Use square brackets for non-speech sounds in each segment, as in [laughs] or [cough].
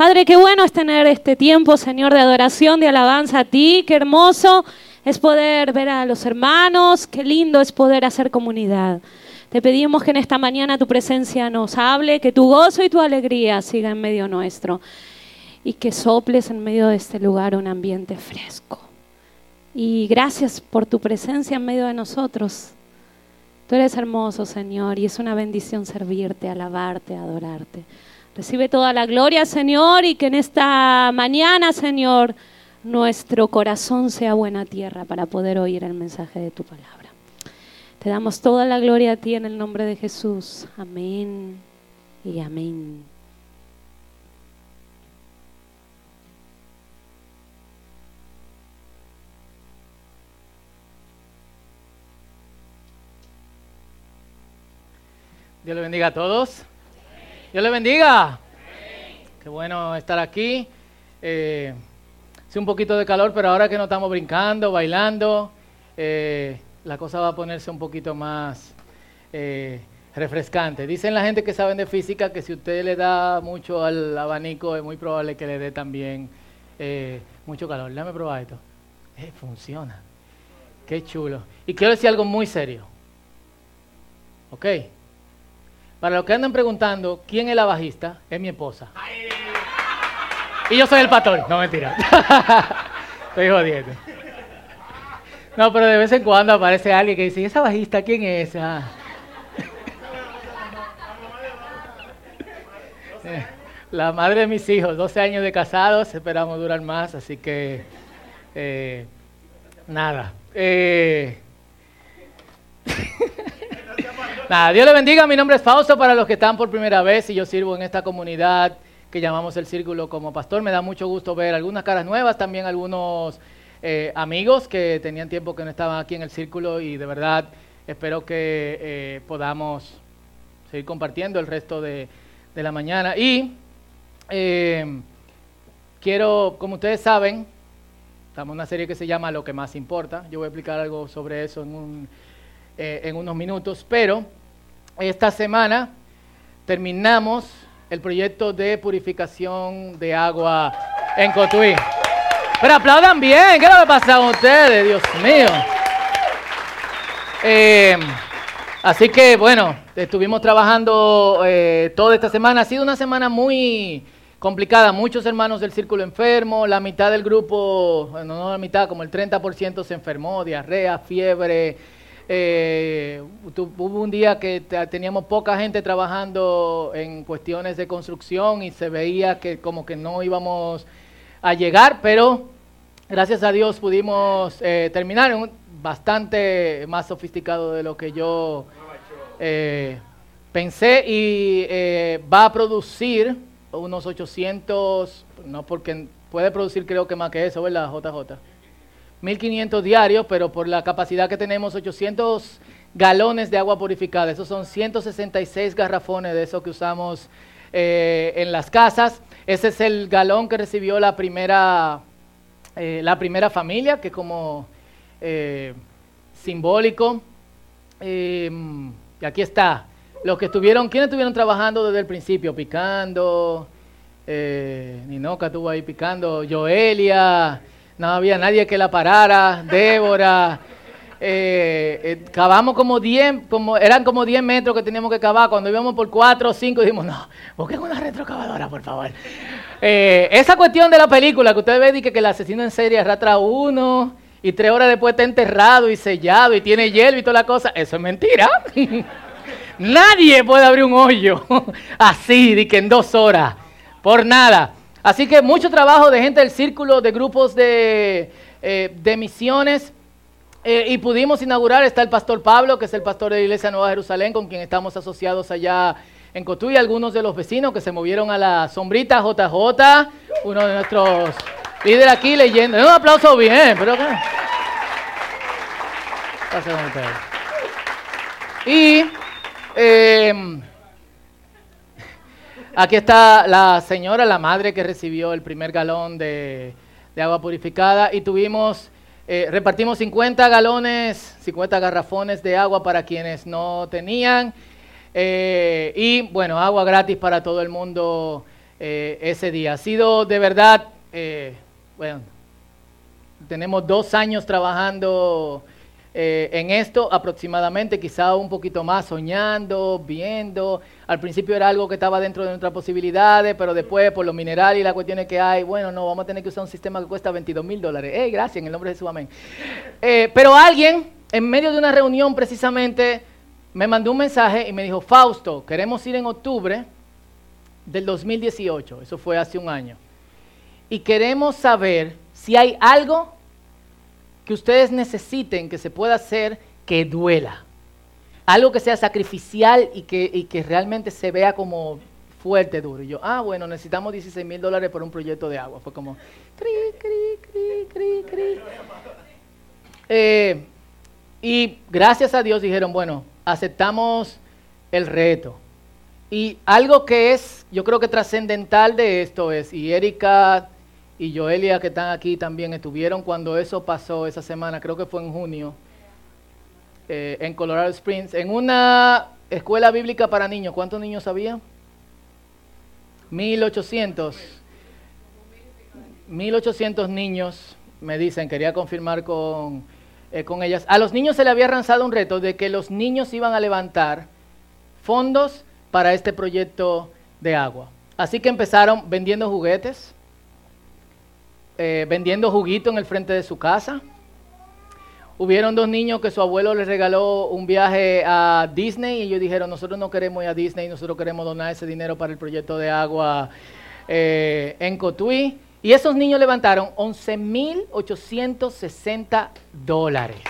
Padre, qué bueno es tener este tiempo, Señor, de adoración, de alabanza a ti. Qué hermoso es poder ver a los hermanos. Qué lindo es poder hacer comunidad. Te pedimos que en esta mañana tu presencia nos hable, que tu gozo y tu alegría siga en medio nuestro y que soples en medio de este lugar un ambiente fresco. Y gracias por tu presencia en medio de nosotros. Tú eres hermoso, Señor, y es una bendición servirte, alabarte, adorarte. Recibe toda la gloria, Señor, y que en esta mañana, Señor, nuestro corazón sea buena tierra para poder oír el mensaje de tu palabra. Te damos toda la gloria a ti en el nombre de Jesús. Amén y amén. Dios le bendiga a todos. Dios le bendiga. Qué bueno estar aquí. Eh, hace un poquito de calor, pero ahora que no estamos brincando, bailando, eh, la cosa va a ponerse un poquito más eh, refrescante. Dicen la gente que saben de física que si usted le da mucho al abanico es muy probable que le dé también eh, mucho calor. Déjame probar esto. Funciona. Qué chulo. Y quiero decir algo muy serio. ¿Ok? Para los que andan preguntando quién es la bajista, es mi esposa. Y yo soy el pastor. No, mentira. [laughs] Estoy jodiendo. No, pero de vez en cuando aparece alguien que dice, esa bajista quién es? Ah. [laughs] La madre de mis hijos, 12 años de casados, esperamos durar más, así que eh, nada. Eh, nada, Dios le bendiga, mi nombre es Fausto para los que están por primera vez y yo sirvo en esta comunidad que llamamos el Círculo como pastor. Me da mucho gusto ver algunas caras nuevas, también algunos eh, amigos que tenían tiempo que no estaban aquí en el círculo y de verdad espero que eh, podamos seguir compartiendo el resto de, la mañana. Y eh, quiero, como ustedes saben, estamos en una serie que se llama Lo que más importa. Yo voy a explicar algo sobre eso en, un, en unos minutos, pero esta semana terminamos el proyecto de purificación de agua en Cotuí. Pero aplaudan bien, ¿qué es lo que pasa con ustedes? Dios mío. Eh, así que bueno, estuvimos trabajando eh, toda esta semana. Ha sido una semana muy complicada. Muchos hermanos del círculo enfermos, la mitad del grupo, bueno, no la mitad, como el 30% se enfermó, diarrea, fiebre. Eh, hubo un día que teníamos poca gente trabajando en cuestiones de construcción y se veía que como que no íbamos a llegar, pero gracias a Dios pudimos eh, terminar un, bastante más sofisticado de lo que yo eh, pensé y eh, va a producir unos 800, no porque puede producir creo que más que eso, ¿verdad, JJ? 1500 diarios, pero por la capacidad que tenemos, 800 galones de agua purificada. Esos son 166 garrafones de eso que usamos en las casas. Ese es el galón que recibió la primera, eh, la primera familia, que como eh, simbólico. Em, y aquí está. Los que estuvieron, ¿quiénes estuvieron trabajando desde el principio? Picando, eh, Ninoca estuvo ahí picando, Joelia, no había nadie que la parara, Débora. Eh, eh, cavamos como 10, como, eran como 10 metros que teníamos que cavar. Cuando íbamos por 4 o 5 dijimos, no, busquen una retrocavadora, por favor. Eh, esa cuestión de la película que ustedes ven que, que el asesino en serie arrastra uno y tres horas después está enterrado y sellado y tiene hielo y toda la cosa, eso es mentira. [laughs] Nadie puede abrir un hoyo [laughs] así, de que en dos horas, por nada. Así que mucho trabajo de gente del círculo, de grupos de, de misiones eh, y pudimos inaugurar, está el pastor Pablo, que es el pastor de la Iglesia Nueva Jerusalén, con quien estamos asociados allá en Cotuí, algunos de los vecinos que se movieron a la sombrita JJ, uno de nuestros líderes aquí leyendo. Un aplauso bien, pero ¿qué? Y em, aquí está la señora, la madre que recibió el primer galón de, agua purificada y tuvimos eh, repartimos 50 galones, 50 garrafones de agua para quienes no tenían. Eh, y bueno, agua gratis para todo el mundo eh, ese día. Ha sido de verdad, bueno, tenemos dos años trabajando eh, en esto aproximadamente, quizá un poquito más, soñando, viendo. Al principio era algo que estaba dentro de nuestras posibilidades, pero después por los minerales y las cuestiones que hay, bueno, no, vamos a tener que usar un sistema que cuesta 22 mil dólares. ¡Eh, gracias! En el nombre de Jesús, amén. Eh, pero alguien, en medio de una reunión precisamente, me mandó un mensaje y me dijo, Fausto, queremos ir en octubre del 2018, eso fue hace un año, y queremos saber si hay algo que ustedes necesiten que se pueda hacer que duela. Algo que sea sacrificial y que, que realmente se vea como fuerte, duro. Y yo, ah, bueno, necesitamos 16 mil dólares por un proyecto de agua. Fue como, cri, cri, cri, cri, cri. Eh, y gracias a Dios dijeron, bueno, aceptamos el reto. Y algo que es, yo creo que trascendental de esto es, y Erika y Joelia que están aquí también estuvieron cuando eso pasó esa semana, creo que fue en junio, eh, en Colorado Springs, en una escuela bíblica para niños. ¿Cuántos niños había? 1800. 1800 niños, me dicen, quería confirmar con, eh, con ellas. A los niños se le había lanzado un reto de que los niños iban a levantar fondos para este proyecto de agua. Así que empezaron vendiendo juguetes, eh, vendiendo juguito en el frente de su casa. Hubieron dos niños que su abuelo les regaló un viaje a Disney y ellos dijeron, nosotros no queremos ir a Disney, nosotros queremos donar ese dinero para el proyecto de agua eh, en Cotuí. Y esos niños levantaron 11.860 dólares.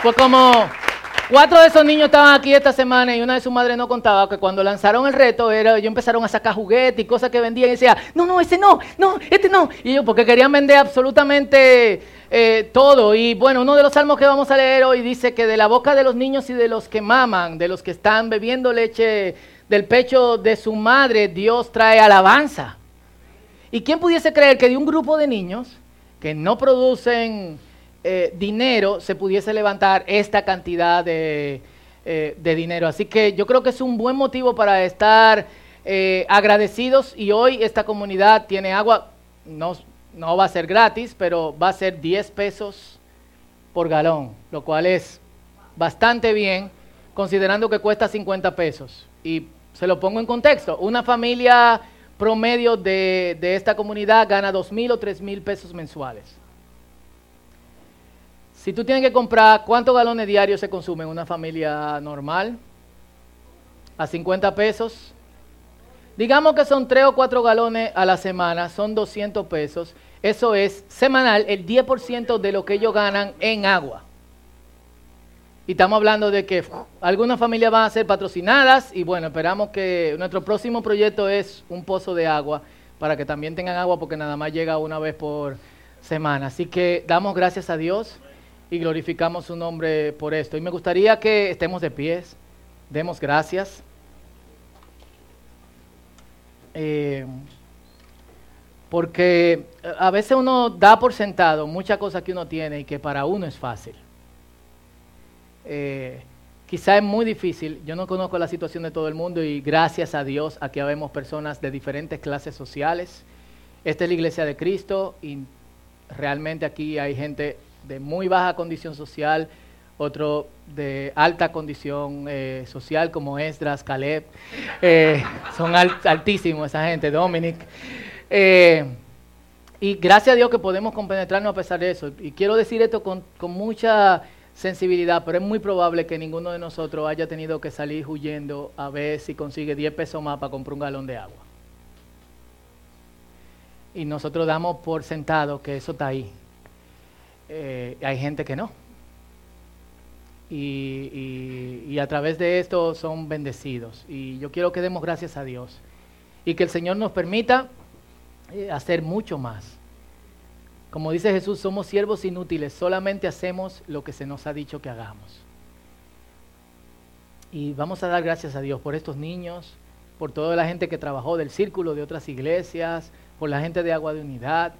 Fue como, Cuatro de esos niños estaban aquí esta semana y una de sus madres no contaba que cuando lanzaron el reto, era, ellos empezaron a sacar juguetes y cosas que vendían y decía, no, no, ese no, no, este no. Y ellos porque querían vender absolutamente eh, todo. Y bueno, uno de los salmos que vamos a leer hoy dice que de la boca de los niños y de los que maman, de los que están bebiendo leche del pecho de su madre, Dios trae alabanza. ¿Y quién pudiese creer que de un grupo de niños que no producen eh, dinero se pudiese levantar esta cantidad de, eh, de, dinero. Así que yo creo que es un buen motivo para estar eh, agradecidos y hoy esta comunidad tiene agua, no, no va a ser gratis, pero va a ser 10 pesos por galón, lo cual es bastante bien considerando que cuesta 50 pesos. Y se lo pongo en contexto, una familia promedio de, de esta comunidad gana 2 mil o 3 mil pesos mensuales. Si tú tienes que comprar, ¿cuántos galones diarios se consumen en una familia normal? A 50 pesos. Digamos que son 3 o 4 galones a la semana, son 200 pesos. Eso es semanal, el 10% de lo que ellos ganan en agua. Y estamos hablando de que algunas familias van a ser patrocinadas y bueno, esperamos que nuestro próximo proyecto es un pozo de agua para que también tengan agua porque nada más llega una vez por semana. Así que damos gracias a Dios y glorificamos su nombre por esto. Y me gustaría que estemos de pies, demos gracias. Eh, porque a veces uno da por sentado muchas cosas que uno tiene y que para uno es fácil. Eh, quizá es muy difícil, yo no conozco la situación de todo el mundo y gracias a Dios aquí vemos personas de diferentes clases sociales. Esta es la iglesia de Cristo y realmente aquí hay gente de muy baja condición social, otro de alta condición eh, social como Esdras, Caleb, eh, son altísimos esa gente, Dominic. Eh, y gracias a Dios que podemos compenetrarnos a pesar de eso. Y quiero decir esto con, con, mucha sensibilidad, pero es muy probable que ninguno de nosotros haya tenido que salir huyendo a ver si consigue 10 pesos más para comprar un galón de agua. Y nosotros damos por sentado que eso está ahí. Eh, hay gente que no. Y, a través de esto son bendecidos. Y yo quiero que demos gracias a Dios. Y que el Señor nos permita eh, hacer mucho más. Como dice Jesús, somos siervos inútiles, solamente hacemos lo que se nos ha dicho que hagamos. Y vamos a dar gracias a Dios por estos niños, por toda la gente que trabajó del círculo de otras iglesias, por la gente de Agua de Unidad,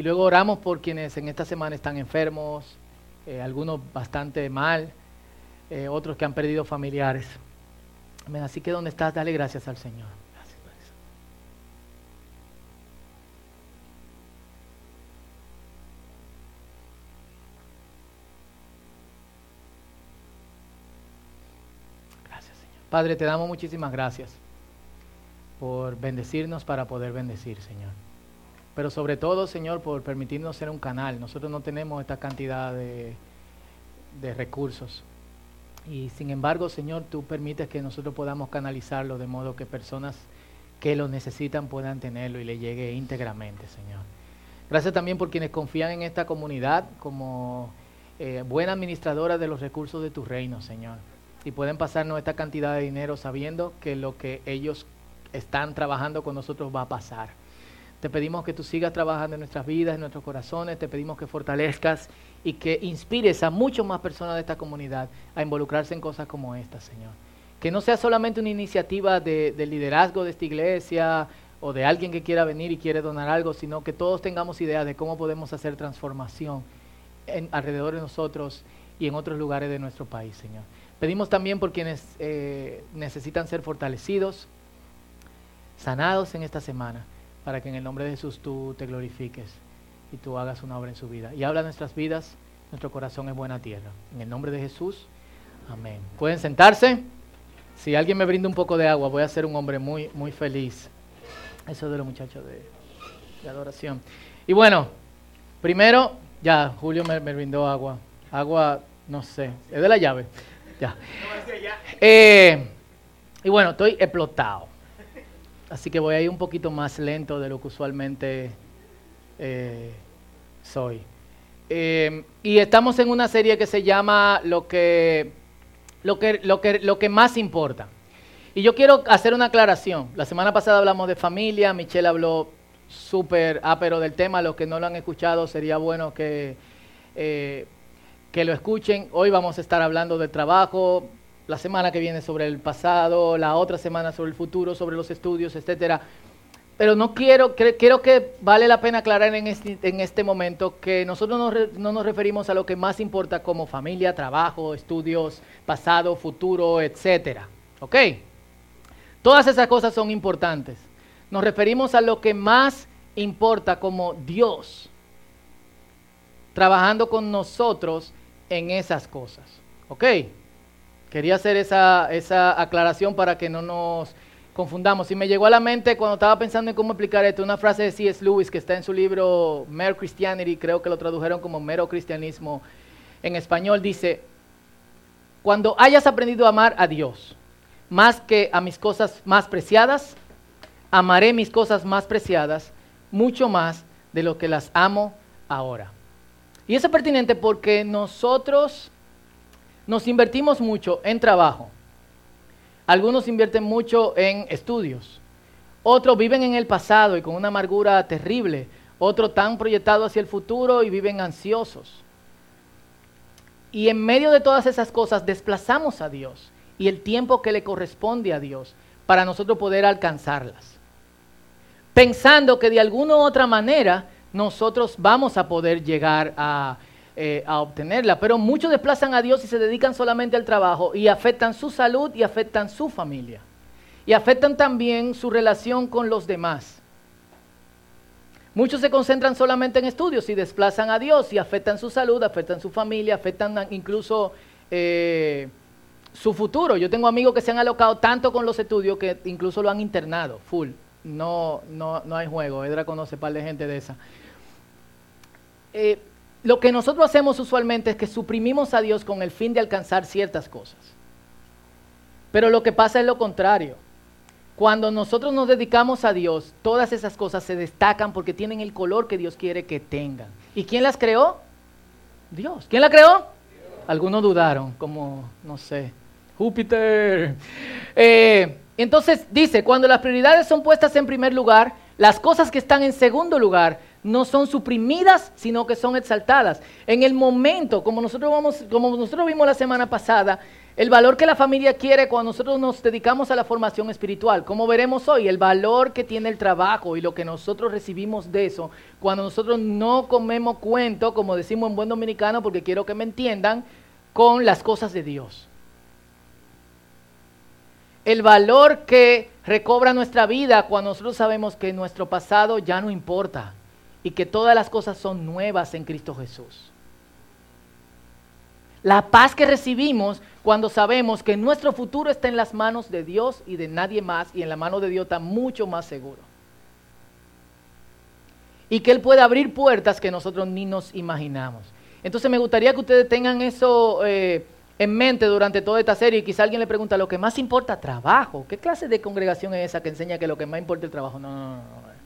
y luego oramos por quienes en esta semana están enfermos, eh, algunos bastante mal. eh, otros que han perdido familiares. Así que donde estás, dale gracias al Señor. Gracias, Señor. Padre, te damos muchísimas gracias por bendecirnos para poder bendecir, Señor. Pero sobre todo, Señor, por permitirnos ser un canal. Nosotros no tenemos esta cantidad de, recursos. Y sin embargo, Señor, tú permites que nosotros podamos canalizarlo de modo que personas que lo necesitan puedan tenerlo y le llegue íntegramente, Señor. Gracias también por quienes confían en esta comunidad como eh, buena administradora de los recursos de tu reino, Señor. Y pueden pasarnos esta cantidad de dinero sabiendo que lo que ellos están trabajando con nosotros va a pasar. Te pedimos que tú sigas trabajando en nuestras vidas, en nuestros corazones. Te pedimos que fortalezcas y que inspires a muchas más personas de esta comunidad a involucrarse en cosas como esta, Señor. Que no sea solamente una iniciativa de, liderazgo de esta iglesia o de alguien que quiera venir y quiere donar algo, sino que todos tengamos idea de cómo podemos hacer transformación en, alrededor de nosotros y en otros lugares de nuestro país, Señor. Pedimos también por quienes eh, necesitan ser fortalecidos, sanados en esta semana para que en el nombre de Jesús tú te glorifiques y tú hagas una obra en su vida. Y habla nuestras vidas, nuestro corazón es buena tierra. En el nombre de Jesús, amén. ¿Pueden sentarse? Si alguien me brinda un poco de agua, voy a ser un hombre muy, muy feliz. Eso es de los muchachos de, adoración. Y bueno, primero, ya, Julio me, brindó agua. Agua, no sé, es de la llave. Ya. Eh, y bueno, estoy explotado. Así que voy a ir un poquito más lento de lo que usualmente eh, soy. Eh, y estamos en una serie que se llama lo que, lo, que, lo, que, lo que más importa. Y yo quiero hacer una aclaración. La semana pasada hablamos de familia, Michelle habló súper ápero del tema. Los que no lo han escuchado sería bueno que, eh, que lo escuchen. Hoy vamos a estar hablando de trabajo, la semana que viene sobre el pasado, la otra semana sobre el futuro, sobre los estudios, etcétera. Pero no quiero, creo que vale la pena aclarar en este, este momento que nosotros no, nos referimos a lo que más importa como familia, trabajo, estudios, pasado, futuro, etcétera. ¿Ok? Todas esas cosas son importantes. Nos referimos a lo que más importa como Dios trabajando con nosotros en esas cosas. ¿Ok? Quería hacer esa, esa aclaración para que no nos confundamos. Y me llegó a la mente cuando estaba pensando en cómo explicar esto, una frase de C.S. Lewis que está en su libro Mere Christianity, creo que lo tradujeron como mero cristianismo en español, dice, cuando hayas aprendido a amar a Dios más que a mis cosas más preciadas, amaré mis cosas más preciadas mucho más de lo que las amo ahora. Y eso es pertinente porque nosotros nos invertimos mucho en trabajo. Algunos invierten mucho en estudios. Otros viven en el pasado y con una amargura terrible. Otros están proyectados hacia el futuro y viven ansiosos. Y en medio de todas esas cosas desplazamos a Dios y el tiempo que le corresponde a Dios para nosotros poder alcanzarlas. Pensando que de alguna u otra manera nosotros vamos a poder llegar a eh, a obtenerla. Pero muchos desplazan a Dios y se dedican solamente al trabajo y afectan su salud y afectan su familia. Y afectan también su relación con los demás. Muchos se concentran solamente en estudios y desplazan a Dios y afectan su salud, afectan su familia, afectan incluso eh, su futuro. Yo tengo amigos que se han alocado tanto con los estudios que incluso lo han internado, full. No, no, no hay juego. Edra conoce un par de gente de esa. Eh, lo que nosotros hacemos usualmente es que suprimimos a Dios con el fin de alcanzar ciertas cosas. Pero lo que pasa es lo contrario. Cuando nosotros nos dedicamos a Dios, todas esas cosas se destacan porque tienen el color que Dios quiere que tengan. ¿Y quién las creó? Dios. ¿Quién la creó? Algunos dudaron, como, no sé, Júpiter. Eh, entonces dice, cuando las prioridades son puestas en primer lugar, las cosas que están en segundo lugar no son suprimidas, sino que son exaltadas. En el momento, como nosotros, vamos, como nosotros vimos la semana pasada, el valor que la familia quiere cuando nosotros nos dedicamos a la formación espiritual. Como veremos hoy, el valor que tiene el trabajo y lo que nosotros recibimos de eso, cuando nosotros no comemos cuento, como decimos en buen dominicano, porque quiero que me entiendan, con las cosas de Dios. el valor que recobra nuestra vida cuando nosotros sabemos que nuestro pasado ya no importa y que todas las cosas son nuevas en Cristo Jesús. La paz que recibimos cuando sabemos que nuestro futuro está en las manos de Dios y de nadie más y en la mano de Dios está mucho más seguro. Y que Él puede abrir puertas que nosotros ni nos imaginamos. Entonces me gustaría que ustedes tengan eso eh, en mente durante toda esta serie y quizá alguien le pregunta, ¿lo que más importa? Trabajo. ¿Qué clase de congregación es esa que enseña que lo que más importa es el trabajo? No, no, no, no.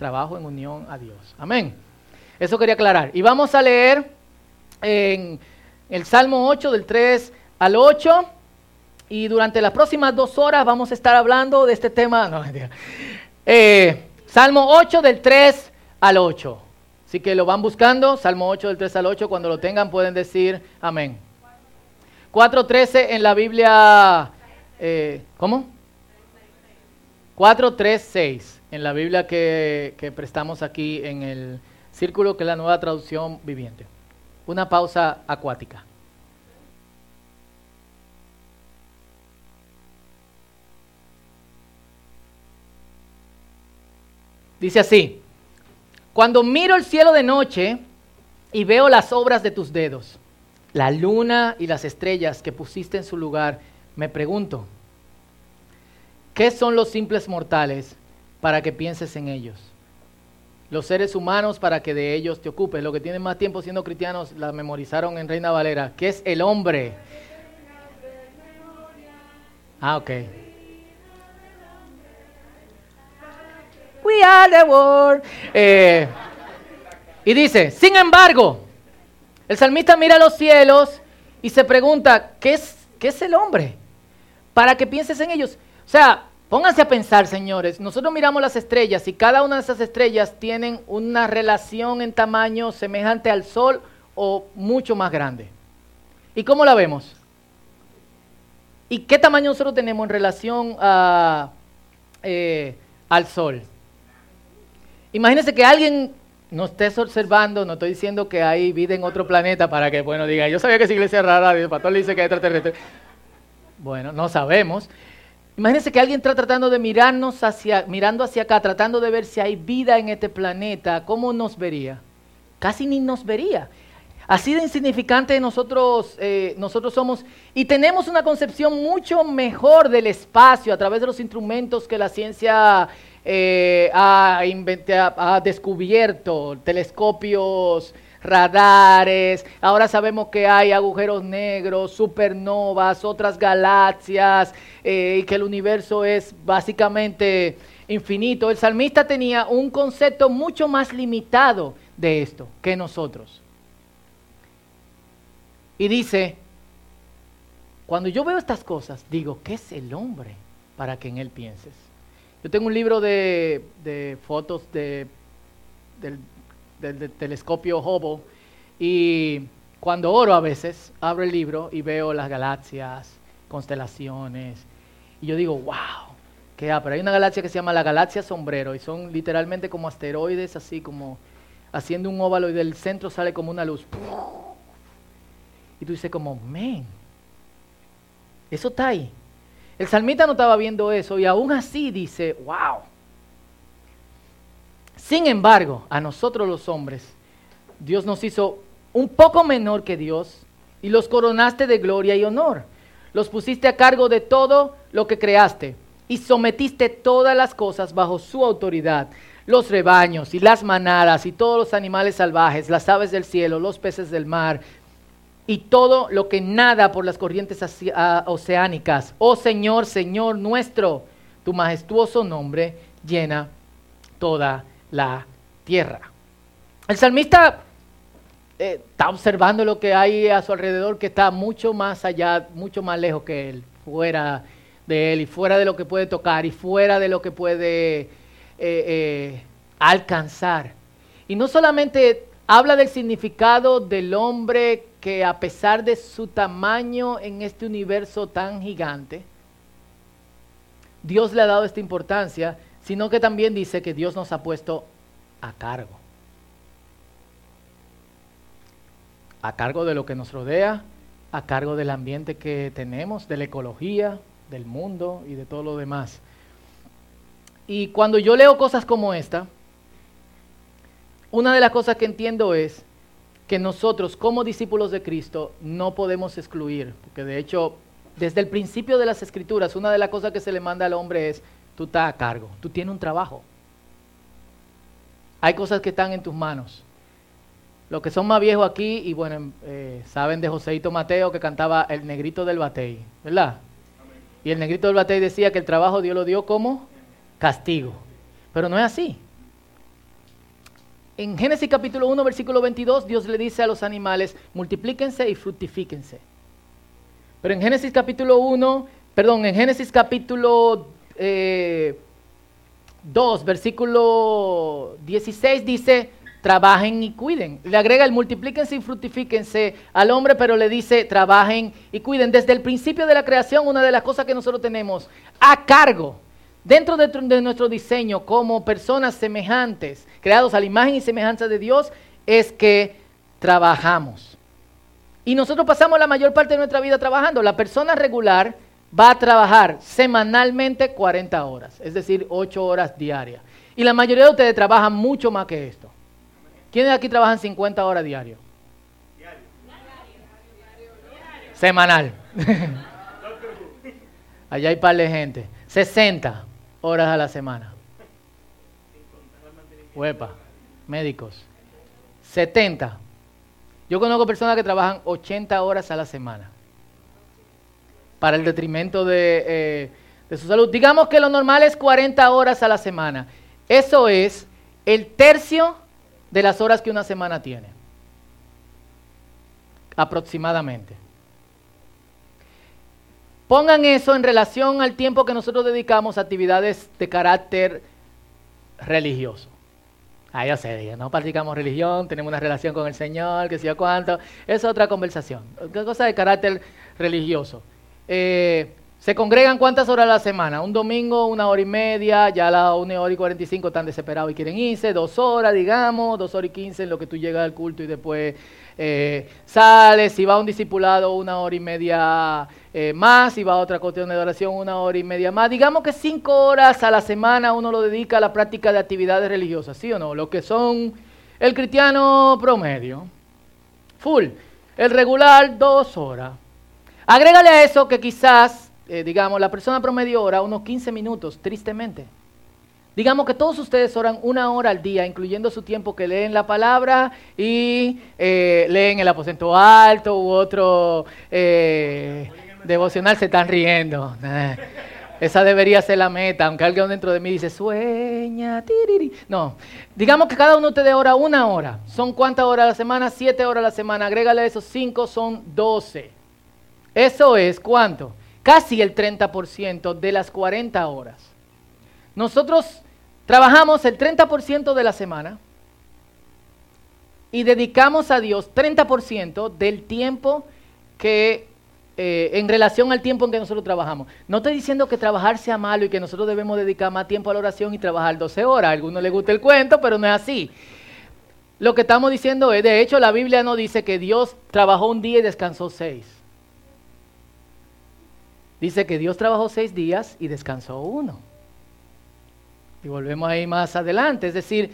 Trabajo en unión a Dios. Amén. Eso quería aclarar. Y vamos a leer en el Salmo 8 del 3 al 8 y durante las próximas dos horas vamos a estar hablando de este tema. [laughs] Eh, Salmo 8 del 3 al 8. Así que lo van buscando, Salmo 8 del 3 al 8, cuando lo tengan pueden decir amén. 4.13 en la Biblia, eh, ¿cómo? 4.3.6 en la Biblia que, prestamos aquí en el círculo, que es la nueva traducción viviente. Una pausa acuática. Dice así, cuando miro el cielo de noche y veo las obras de tus dedos, la luna y las estrellas que pusiste en su lugar, me pregunto, ¿qué son los simples mortales para que pienses en ellos? Los seres humanos para que de ellos te ocupes. Los que tienen más tiempo siendo cristianos la memorizaron en Reina Valera. ¿Qué es el hombre? Ah, ok. We are the world. Eh, y dice, sin embargo, el salmista mira los cielos y se pregunta, ¿qué es, qué es el hombre? Para que pienses en ellos. O sea, pónganse a pensar, señores, nosotros miramos las estrellas y cada una de esas estrellas tienen una relación en tamaño semejante al Sol o mucho más grande. ¿Y cómo la vemos? ¿Y qué tamaño nosotros tenemos en relación eh, al Sol? Imagínense que alguien no estés observando, no estoy diciendo que hay vida en otro planeta para que, bueno, diga, yo sabía que esa iglesia es rara, el pastor le dice que hay extraterrestre. Bueno, no sabemos. Imagínense que alguien está tratando de mirarnos hacia, mirando hacia acá, tratando de ver si hay vida en este planeta, ¿cómo nos vería? Casi ni nos vería. Así de insignificante nosotros, eh, nosotros somos y tenemos una concepción mucho mejor del espacio a través de los instrumentos que la ciencia eh, ha, ha descubierto telescopios, radares, ahora sabemos que hay agujeros negros, supernovas, otras galaxias, eh, y que el universo es básicamente infinito. El salmista tenía un concepto mucho más limitado de esto que nosotros. Y dice, cuando yo veo estas cosas, digo, ¿qué es el hombre para que en él pienses? Yo tengo un libro de, fotos de, del, telescopio Hubble y cuando oro a veces, abro el libro y veo las galaxias, constelaciones, y yo digo, wow, qué pero hay una galaxia que se llama la galaxia sombrero y son literalmente como asteroides, así como haciendo un óvalo y del centro sale como una luz. Y tú dices como, men, eso está ahí. El salmista no estaba viendo eso y aún así dice, wow. Sin embargo, a nosotros los hombres, Dios nos hizo un poco menor que Dios y los coronaste de gloria y honor. Los pusiste a cargo de todo lo que creaste y sometiste todas las cosas bajo su autoridad. Los rebaños y las manadas y todos los animales salvajes, las aves del cielo, los peces del mar, y todo lo que nada por las corrientes oceánicas. Oh Señor, Señor nuestro, tu majestuoso nombre llena toda la tierra. El salmista eh, está observando lo que hay a su alrededor que está mucho más allá, mucho más lejos que él, fuera de él y fuera de lo que puede tocar y fuera de lo que puede eh, eh, alcanzar. Y no solamente habla del significado del hombre que a pesar de su tamaño en este universo tan gigante, Dios le ha dado esta importancia, sino que también dice que Dios nos ha puesto a cargo. A cargo de lo que nos rodea, a cargo del ambiente que tenemos, de la ecología, del mundo y de todo lo demás. Y cuando yo leo cosas como esta, una de las cosas que entiendo es que nosotros como discípulos de Cristo no podemos excluir, porque de hecho desde el principio de las escrituras una de las cosas que se le manda al hombre es, tú estás a cargo, tú tienes un trabajo. Hay cosas que están en tus manos. Los que son más viejos aquí, y bueno, eh, saben de Joseito Mateo que cantaba El Negrito del Batey, ¿verdad? Y el Negrito del Batey decía que el trabajo Dios lo dio como castigo. Pero no es así. En Génesis capítulo 1, versículo 22, Dios le dice a los animales, multiplíquense y fructifíquense. Pero en Génesis capítulo 1, perdón, en Génesis capítulo eh, 2, versículo 16 dice, trabajen y cuiden. Le agrega el multiplíquense y fructifíquense al hombre, pero le dice, trabajen y cuiden. Desde el principio de la creación, una de las cosas que nosotros tenemos a cargo, dentro de, de nuestro diseño como personas semejantes, creados a la imagen y semejanza de Dios, es que trabajamos. Y nosotros pasamos la mayor parte de nuestra vida trabajando. La persona regular va a trabajar semanalmente 40 horas, es decir, 8 horas diarias. Y la mayoría de ustedes trabajan mucho más que esto. ¿Quiénes aquí trabajan 50 horas diario? Semanal. [laughs] Allá hay par de gente. 60 horas a la semana. Huepa, médicos. 70. Yo conozco personas que trabajan 80 horas a la semana para el detrimento de, eh, de, su salud. Digamos que lo normal es 40 horas a la semana. Eso es el tercio de las horas que una semana tiene. Aproximadamente. Pongan eso en relación al tiempo que nosotros dedicamos a actividades de carácter religioso. Ah, ya sé, no practicamos religión, tenemos una relación con el Señor, que sé yo cuánto. Es otra conversación. Cosa de carácter religioso. Eh, ¿Se congregan cuántas horas a la semana? Un domingo, una hora y media, ya a las una hora y cuarenta y cinco están desesperados y quieren irse, dos horas, digamos, dos horas y quince en lo que tú llegas al culto y después eh, sales, si va un discipulado una hora y media eh, más, si va otra cuestión de oración una hora y media más. Digamos que cinco horas a la semana uno lo dedica a la práctica de actividades religiosas, ¿sí o no? Lo que son el cristiano promedio, full, el regular dos horas. Agrégale a eso que quizás eh, digamos, la persona promedio ora unos 15 minutos, tristemente. Digamos que todos ustedes oran una hora al día, incluyendo su tiempo que leen la palabra y eh, leen el aposento alto u otro eh, devocional, se están riendo. Esa debería ser la meta, aunque alguien dentro de mí dice, sueña, tiriri. No, digamos que cada uno de ustedes ora una hora. ¿Son cuántas horas a la semana? Siete horas a la semana. Agrégale a esos cinco, son doce. Eso es, ¿cuánto? casi el 30% de las 40 horas. Nosotros trabajamos el 30% de la semana y dedicamos a Dios 30% del tiempo que eh, en relación al tiempo en que nosotros trabajamos. No estoy diciendo que trabajar sea malo y que nosotros debemos dedicar más tiempo a la oración y trabajar 12 horas. A algunos les gusta el cuento, pero no es así. Lo que estamos diciendo es, de hecho, la Biblia no dice que Dios trabajó un día y descansó seis. Dice que Dios trabajó seis días y descansó uno. Y volvemos ahí más adelante. Es decir,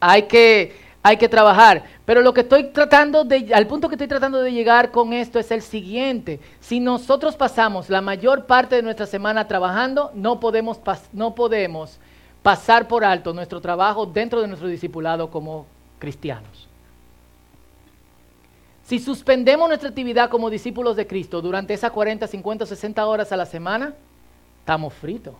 hay que, hay que trabajar. Pero lo que estoy tratando de, al punto que estoy tratando de llegar con esto es el siguiente. Si nosotros pasamos la mayor parte de nuestra semana trabajando, no podemos, no podemos pasar por alto nuestro trabajo dentro de nuestro discipulado como cristianos. Si suspendemos nuestra actividad como discípulos de Cristo durante esas 40, 50, 60 horas a la semana, estamos fritos.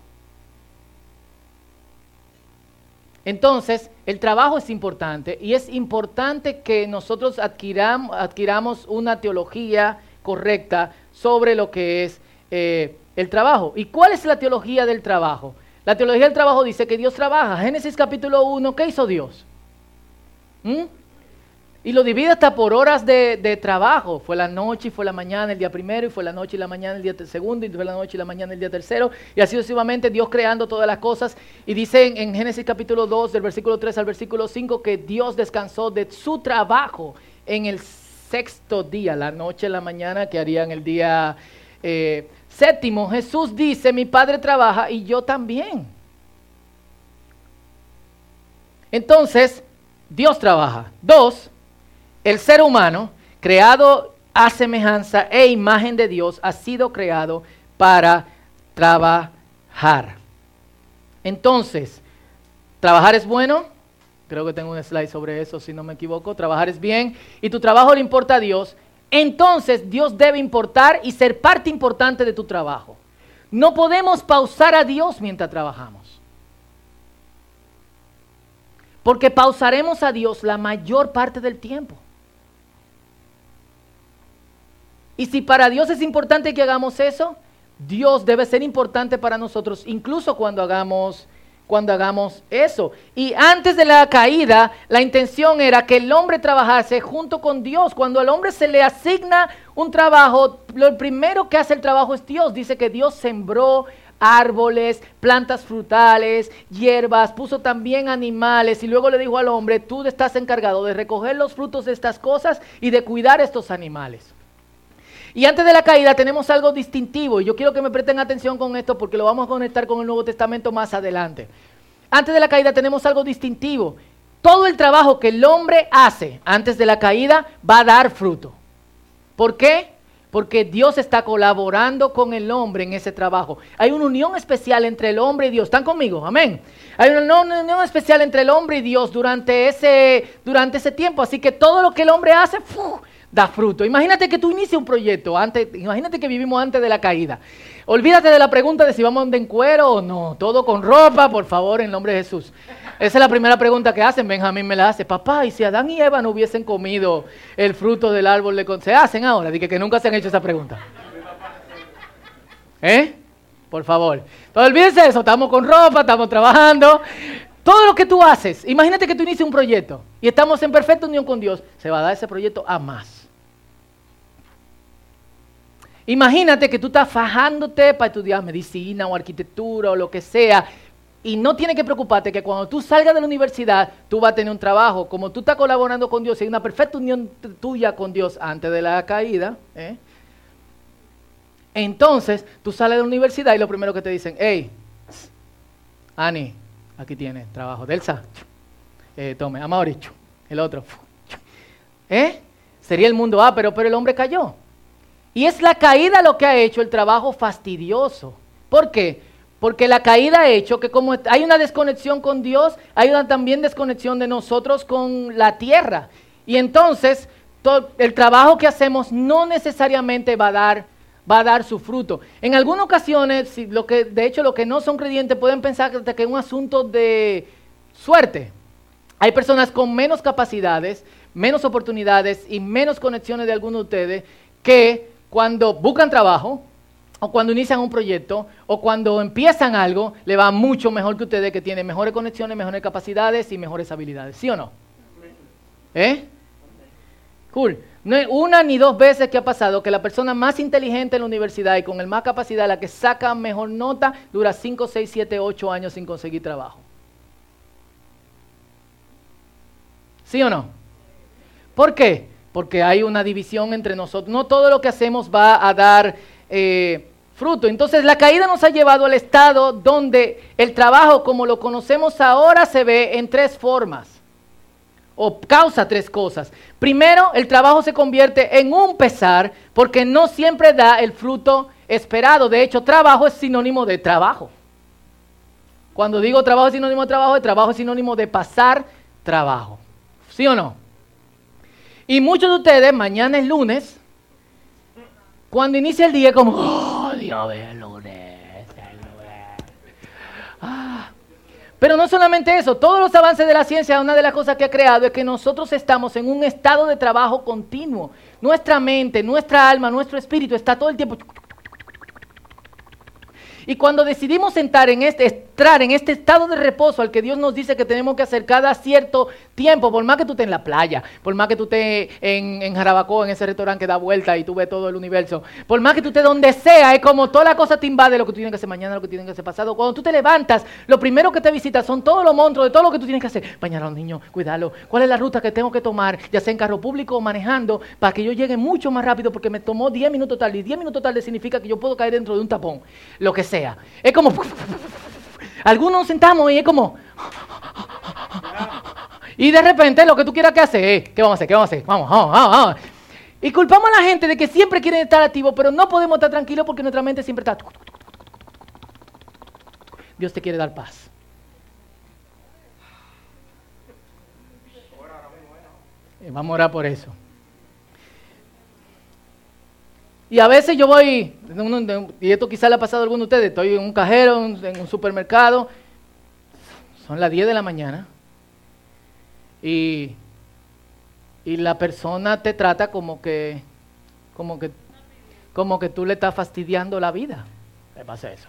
Entonces, el trabajo es importante y es importante que nosotros adquiramos, una teología correcta sobre lo que es eh, el trabajo. ¿Y cuál es la teología del trabajo? La teología del trabajo dice que Dios trabaja. Génesis capítulo 1, ¿qué hizo Dios? ¿Mm? Y lo divide hasta por horas de, trabajo. Fue la noche y fue la mañana el día primero, y fue la noche y la mañana el día segundo, y fue la noche y la mañana el día tercero. Y así sucesivamente Dios creando todas las cosas. Y dice en, Génesis capítulo 2, del versículo 3 al versículo 5, que Dios descansó de su trabajo en el sexto día, la noche y la mañana, que harían el día eh, Séptimo, Jesús dice, mi Padre trabaja y yo también. Entonces, Dios trabaja. Dos, el ser humano, creado a semejanza e imagen de Dios, ha sido creado para trabajar. Entonces, ¿trabajar es bueno? Creo que tengo un slide sobre eso, si no me equivoco. Trabajar es bien y tu trabajo le importa a Dios. Entonces Dios debe importar y ser parte importante de tu trabajo. No podemos pausar a Dios mientras trabajamos. Porque pausaremos a Dios la mayor parte del tiempo. Y si para Dios es importante que hagamos eso, Dios debe ser importante para nosotros, incluso cuando hagamos cuando hagamos eso. Y antes de la caída, la intención era que el hombre trabajase junto con Dios. Cuando al hombre se le asigna un trabajo, lo primero que hace el trabajo es Dios. Dice que Dios sembró árboles, plantas frutales, hierbas, puso también animales y luego le dijo al hombre, tú estás encargado de recoger los frutos de estas cosas y de cuidar estos animales. Y antes de la caída tenemos algo distintivo y yo quiero que me presten atención con esto porque lo vamos a conectar con el Nuevo Testamento más adelante. Antes de la caída tenemos algo distintivo. Todo el trabajo que el hombre hace antes de la caída va a dar fruto. ¿Por qué? Porque Dios está colaborando con el hombre en ese trabajo. Hay una unión especial entre el hombre y Dios. ¿Están conmigo? Amén. Hay una unión especial entre el hombre y Dios durante ese, durante ese tiempo. Así que todo lo que el hombre hace, da fruto. Imagínate que tú inicies un proyecto, antes, imagínate que vivimos antes de la caída. Olvídate de la pregunta de si vamos de en cuero o no, todo con ropa, por favor, en nombre de Jesús. Esa es la primera pregunta que hacen, Benjamín me la hace, papá, y si Adán y Eva no hubiesen comido el fruto del árbol de... Se hacen ahora, dije que nunca se han hecho esa pregunta. ¿Eh? Por favor. Entonces olvídense de eso, estamos con ropa, estamos trabajando. Todo lo que tú haces, imagínate que tú inicias un proyecto y estamos en perfecta unión con Dios, se va a dar ese proyecto a más. Imagínate que tú estás fajándote para estudiar medicina o arquitectura o lo que sea. Y no tienes que preocuparte que cuando tú salgas de la universidad, tú vas a tener un trabajo. Como tú estás colaborando con Dios, hay una perfecta unión tuya con Dios antes de la caída. ¿eh? Entonces, tú sales de la universidad y lo primero que te dicen, hey, Ani, aquí tienes trabajo. Delsa, eh, tome, Amaury, el otro. ¿Eh? Sería el mundo A, pero, pero el hombre cayó. Y es la caída lo que ha hecho el trabajo fastidioso. ¿Por qué? Porque la caída ha hecho que como hay una desconexión con Dios, hay una también desconexión de nosotros con la tierra. Y entonces el trabajo que hacemos no necesariamente va a dar, va a dar su fruto. En algunas ocasiones, lo que, de hecho, los que no son creyentes pueden pensar que es un asunto de suerte. Hay personas con menos capacidades, menos oportunidades y menos conexiones de algunos de ustedes que cuando buscan trabajo, o cuando inician un proyecto, o cuando empiezan algo, le va mucho mejor que ustedes que tienen mejores conexiones, mejores capacidades y mejores habilidades. ¿Sí o no? ¿Eh? Cool. No hay una ni dos veces que ha pasado que la persona más inteligente en la universidad y con el más capacidad, la que saca mejor nota, dura 5, 6, 7, 8 años sin conseguir trabajo. ¿Sí o no? ¿Por qué? Porque hay una división entre nosotros. No todo lo que hacemos va a dar eh, fruto. Entonces la caída nos ha llevado al estado donde el trabajo como lo conocemos ahora se ve en tres formas o causa tres cosas. Primero, el trabajo se convierte en un pesar porque no siempre da el fruto esperado. De hecho, trabajo es sinónimo de trabajo. Cuando digo trabajo es sinónimo de trabajo, el trabajo es sinónimo de pasar trabajo. ¿Sí o no? Y muchos de ustedes, mañana es lunes, cuando inicia el día, como, oh, Dios, es lunes, es lunes. Ah. Pero no solamente eso, todos los avances de la ciencia, una de las cosas que ha creado es que nosotros estamos en un estado de trabajo continuo. Nuestra mente, nuestra alma, nuestro espíritu está todo el tiempo. Y cuando decidimos entrar en este, entrar en este estado de reposo al que Dios nos dice que tenemos que hacer cada cierto tiempo, por más que tú estés en la playa, por más que tú estés en, en Jarabacoa, en ese restaurante que da vuelta y tú ves todo el universo, por más que tú estés donde sea, es como toda la cosa te invade lo que tú tienes que hacer mañana, lo que tienes que hacer pasado. Cuando tú te levantas, lo primero que te visitas son todos los monstruos de todo lo que tú tienes que hacer. Bañar a los niños, cuidarlos. ¿Cuál es la ruta que tengo que tomar, ya sea en carro público o manejando, para que yo llegue mucho más rápido porque me tomó 10 minutos tarde? Y 10 minutos tarde significa que yo puedo caer dentro de un tapón, lo que. Es como... Algunos nos sentamos y es como... Y de repente lo que tú quieras que hacer es, ¿qué vamos a hacer? ¿Qué vamos a hacer? Vamos, vamos, vamos, vamos. Y culpamos a la gente de que siempre quieren estar activos, pero no podemos estar tranquilos porque nuestra mente siempre está... Dios te quiere dar paz. Vamos a orar por eso. Y a veces yo voy, y esto quizá le ha pasado a alguno de ustedes, estoy en un cajero, en un supermercado, son las 10 de la mañana, y, y la persona te trata como que, como que, como que tú le estás fastidiando la vida. ¿Qué pasa eso?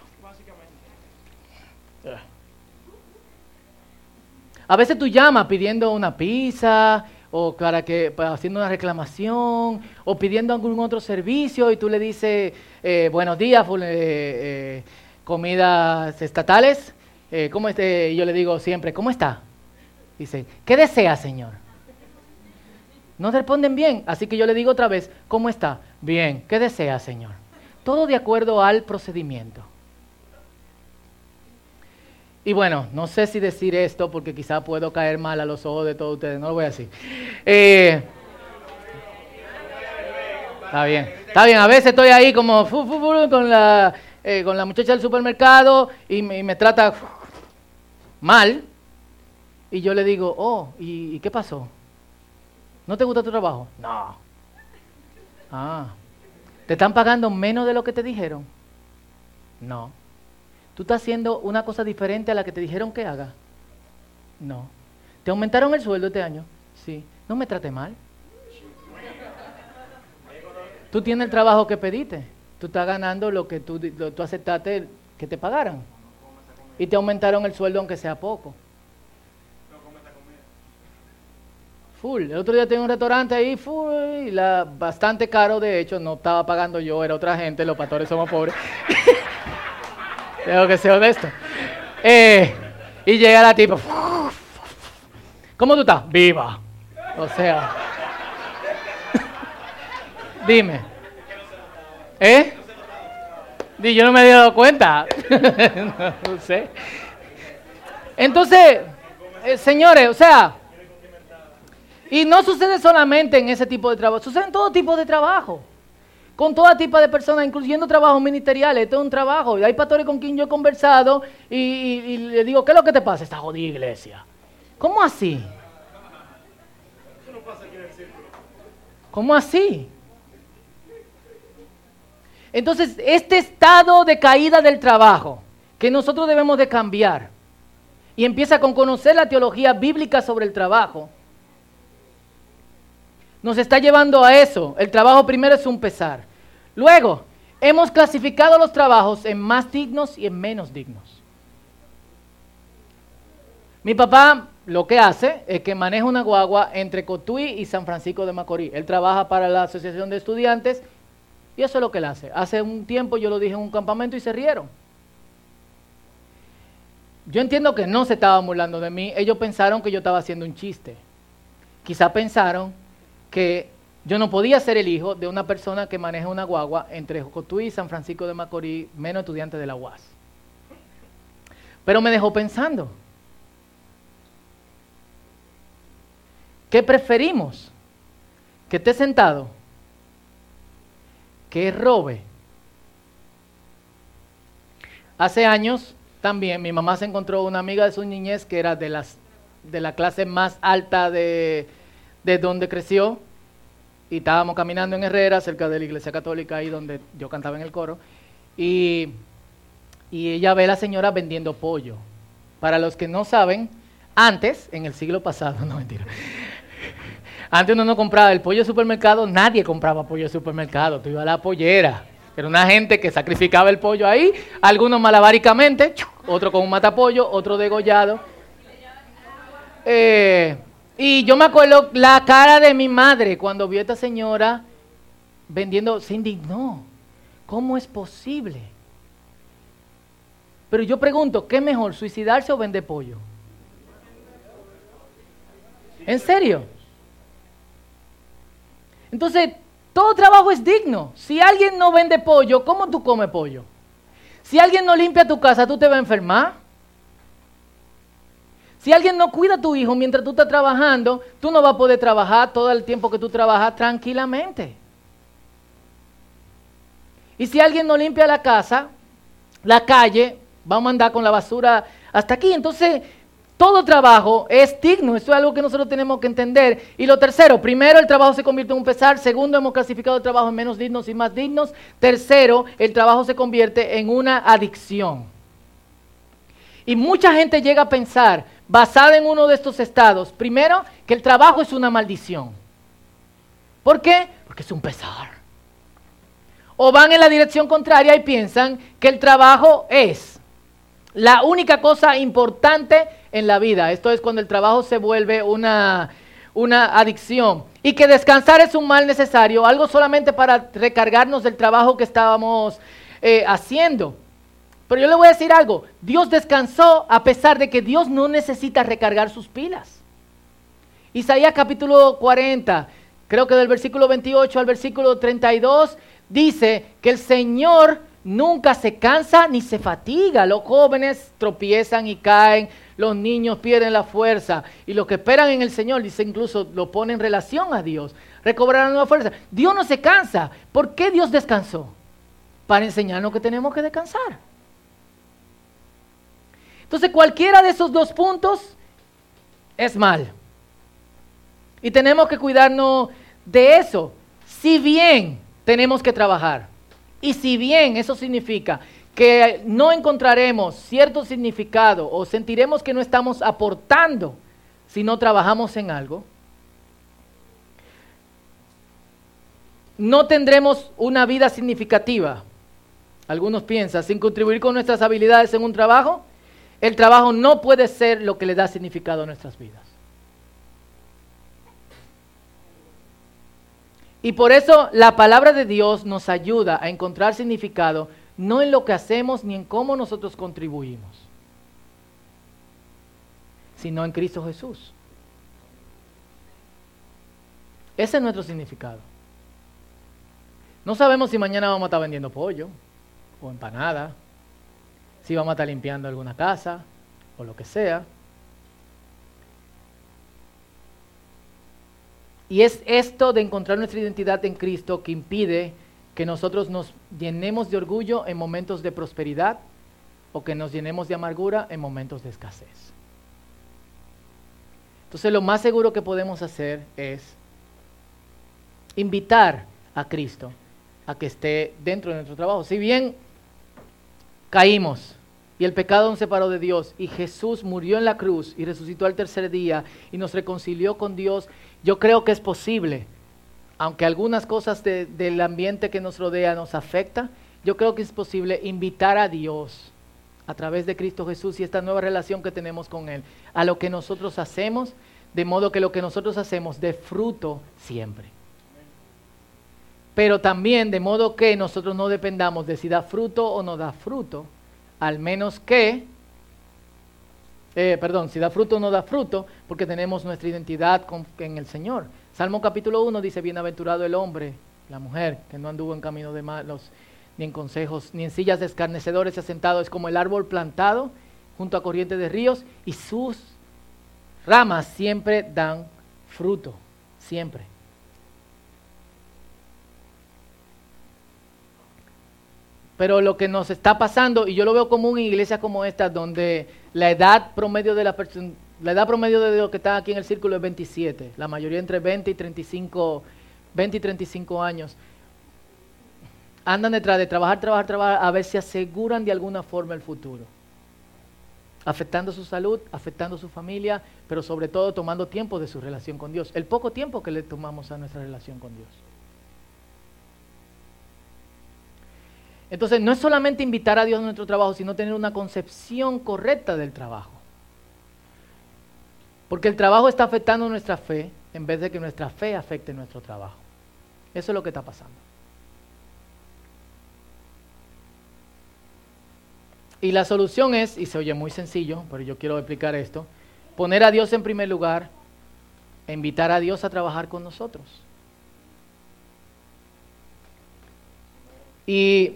A veces tú llamas pidiendo una pizza o para que haciendo una reclamación o pidiendo algún otro servicio y tú le dices eh, buenos días eh, eh, comidas estatales cómo este yo le digo siempre cómo está dice qué desea señor no responden bien así que yo le digo otra vez cómo está bien qué desea señor todo de acuerdo al procedimiento y bueno, no sé si decir esto porque quizá puedo caer mal a los ojos de todos ustedes, no lo voy a decir. Eh, está bien, está bien, a veces estoy ahí como con, la, eh, con la muchacha del supermercado y me, trata mal y yo le digo, oh, ¿y, ¿y qué pasó? ¿No te gusta tu trabajo? No. Ah, ¿te están pagando menos de lo que te dijeron? No. ¿Tú estás haciendo una cosa diferente a la que te dijeron que haga? No. ¿Te aumentaron el sueldo este año? Sí. No me trate mal. Tú tienes el trabajo que pediste. Tú estás ganando lo que tú, aceptaste que te pagaran. Y te aumentaron el sueldo aunque sea poco. Full. El otro día tenía un restaurante ahí, full, y la, bastante caro, de hecho, no estaba pagando yo, era otra gente, los pastores somos pobres. [laughs] Tengo que ser honesto. Eh, y llega la tipa. ¿Cómo tú estás? Viva. O sea. Dime. ¿Eh? Di, yo no me había dado cuenta. [laughs] no, sé. Entonces, eh, señores, o sea, y no sucede solamente en ese tipo de trabajo, sucede en todo tipo de trabajo con todo tipo de personas, incluyendo trabajos ministeriales. Esto es un trabajo. Hay pastores con quien yo he conversado y, le digo, ¿qué es lo que te pasa? Esta jodida iglesia. ¿Cómo así? ¿Cómo así? Entonces, este estado de caída del trabajo que nosotros debemos de cambiar y empieza con conocer la teología bíblica sobre el trabajo, nos está llevando a eso. El trabajo primero es un pesar. Luego, hemos clasificado los trabajos en más dignos y en menos dignos. Mi papá lo que hace es que maneja una guagua entre Cotuí y San Francisco de Macorís. Él trabaja para la Asociación de Estudiantes y eso es lo que él hace. Hace un tiempo yo lo dije en un campamento y se rieron. Yo entiendo que no se estaban burlando de mí. Ellos pensaron que yo estaba haciendo un chiste. Quizá pensaron que yo no podía ser el hijo de una persona que maneja una guagua entre Jocotuí y San Francisco de Macorís, menos estudiante de la UAS. Pero me dejó pensando. ¿Qué preferimos? ¿Que esté sentado? ¿Que robe? Hace años también mi mamá se encontró una amiga de su niñez que era de, las, de la clase más alta de, de donde creció y estábamos caminando en Herrera, cerca de la iglesia católica, ahí donde yo cantaba en el coro, y, y ella ve a la señora vendiendo pollo. Para los que no saben, antes, en el siglo pasado, [laughs] no mentira, antes uno no compraba el pollo de supermercado, nadie compraba pollo de supermercado, tú ibas a la pollera, Era una gente que sacrificaba el pollo ahí, algunos malabáricamente, otro con un matapollo, otro degollado. Eh, y yo me acuerdo la cara de mi madre cuando vio a esta señora vendiendo, se indignó. ¿Cómo es posible? Pero yo pregunto, ¿qué mejor, suicidarse o vender pollo? ¿En serio? Entonces, todo trabajo es digno. Si alguien no vende pollo, ¿cómo tú comes pollo? Si alguien no limpia tu casa, ¿tú te vas a enfermar? Si alguien no cuida a tu hijo mientras tú estás trabajando, tú no vas a poder trabajar todo el tiempo que tú trabajas tranquilamente. Y si alguien no limpia la casa, la calle, vamos a andar con la basura hasta aquí. Entonces, todo trabajo es digno, eso es algo que nosotros tenemos que entender. Y lo tercero, primero el trabajo se convierte en un pesar, segundo hemos clasificado el trabajo en menos dignos y más dignos, tercero el trabajo se convierte en una adicción. Y mucha gente llega a pensar, basada en uno de estos estados, primero que el trabajo es una maldición. ¿Por qué? Porque es un pesar. O van en la dirección contraria y piensan que el trabajo es la única cosa importante en la vida. Esto es cuando el trabajo se vuelve una, una adicción. Y que descansar es un mal necesario, algo solamente para recargarnos del trabajo que estábamos eh, haciendo. Pero yo le voy a decir algo, Dios descansó a pesar de que Dios no necesita recargar sus pilas. Isaías capítulo 40, creo que del versículo 28 al versículo 32, dice que el Señor nunca se cansa ni se fatiga. Los jóvenes tropiezan y caen, los niños pierden la fuerza y los que esperan en el Señor, dice incluso, lo pone en relación a Dios, recobrarán nueva fuerza. Dios no se cansa. ¿Por qué Dios descansó? Para enseñarnos que tenemos que descansar. Entonces cualquiera de esos dos puntos es mal. Y tenemos que cuidarnos de eso. Si bien tenemos que trabajar. Y si bien eso significa que no encontraremos cierto significado o sentiremos que no estamos aportando si no trabajamos en algo, no tendremos una vida significativa. Algunos piensan, sin contribuir con nuestras habilidades en un trabajo, el trabajo no puede ser lo que le da significado a nuestras vidas. Y por eso la palabra de Dios nos ayuda a encontrar significado no en lo que hacemos ni en cómo nosotros contribuimos, sino en Cristo Jesús. Ese es nuestro significado. No sabemos si mañana vamos a estar vendiendo pollo o empanada, si vamos a estar limpiando alguna casa o lo que sea. Y es esto de encontrar nuestra identidad en Cristo que impide que nosotros nos llenemos de orgullo en momentos de prosperidad o que nos llenemos de amargura en momentos de escasez. Entonces lo más seguro que podemos hacer es invitar a Cristo a que esté dentro de nuestro trabajo. Si bien caímos y el pecado nos separó de Dios y Jesús murió en la cruz y resucitó al tercer día y nos reconcilió con Dios yo creo que es posible, aunque algunas cosas del ambiente que nos rodea nos afecta, yo creo que es posible invitar a Dios a través de Cristo Jesús y esta nueva relación que tenemos con Él, a lo que nosotros hacemos, de modo que lo que nosotros hacemos dé fruto siempre. Pero también de modo que nosotros no dependamos de si da fruto o no da fruto, al menos que eh, perdón, si da fruto o no da fruto, porque tenemos nuestra identidad en el Señor. Salmo capítulo 1 dice, bienaventurado el hombre, la mujer, que no anduvo en camino de malos, ni en consejos, ni en sillas de escarnecedores asentado, es como el árbol plantado junto a corrientes de ríos, y sus ramas siempre dan fruto, siempre. Pero lo que nos está pasando, y yo lo veo común en iglesias como esta, donde la edad promedio de la la edad promedio de los que están aquí en el círculo es 27, la mayoría entre 20 y 35, 20 y 35 años. Andan detrás de trabajar, trabajar, trabajar, a ver si aseguran de alguna forma el futuro. Afectando su salud, afectando su familia, pero sobre todo tomando tiempo de su relación con Dios. El poco tiempo que le tomamos a nuestra relación con Dios. Entonces, no es solamente invitar a Dios a nuestro trabajo, sino tener una concepción correcta del trabajo. Porque el trabajo está afectando nuestra fe en vez de que nuestra fe afecte nuestro trabajo. Eso es lo que está pasando. Y la solución es, y se oye muy sencillo, pero yo quiero explicar esto, poner a Dios en primer lugar e invitar a Dios a trabajar con nosotros. Y,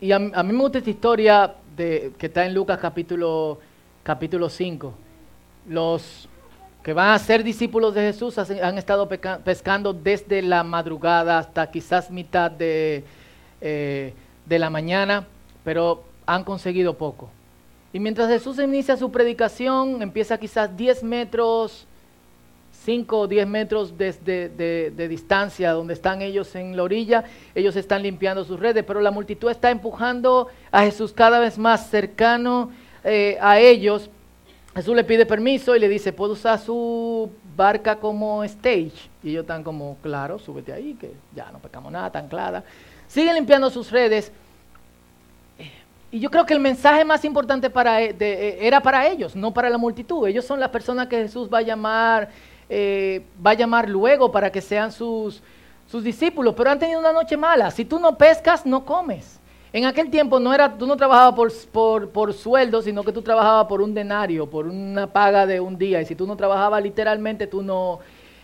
y a, mí me gusta esta historia de, que está en Lucas capítulo, capítulo 5. Los que van a ser discípulos de Jesús han estado pescando desde la madrugada hasta quizás mitad de, eh, de la mañana, pero han conseguido poco. Y mientras Jesús inicia su predicación, empieza quizás 10 metros, 5 o 10 metros de, distancia donde están ellos en la orilla, ellos están limpiando sus redes, pero la multitud está empujando a Jesús cada vez más cercano eh, a ellos. Jesús le pide permiso y le dice, ¿puedo usar su barca como stage? Y ellos están como, claro, súbete ahí, que ya no pecamos nada, tan clara. Siguen limpiando sus redes. Y yo creo que el mensaje más importante para, e, e, era para ellos, no para la multitud. Ellos son las personas que Jesús va a llamar, eh, va a llamar luego para que sean sus, sus discípulos, pero han tenido una noche mala. Si tú no pescas, no comes. En aquel tiempo no era, tú no trabajabas por, por, por, sueldo, sino que tú trabajabas por un denario, por una paga de un día. Y si tú no trabajabas literalmente, tú no,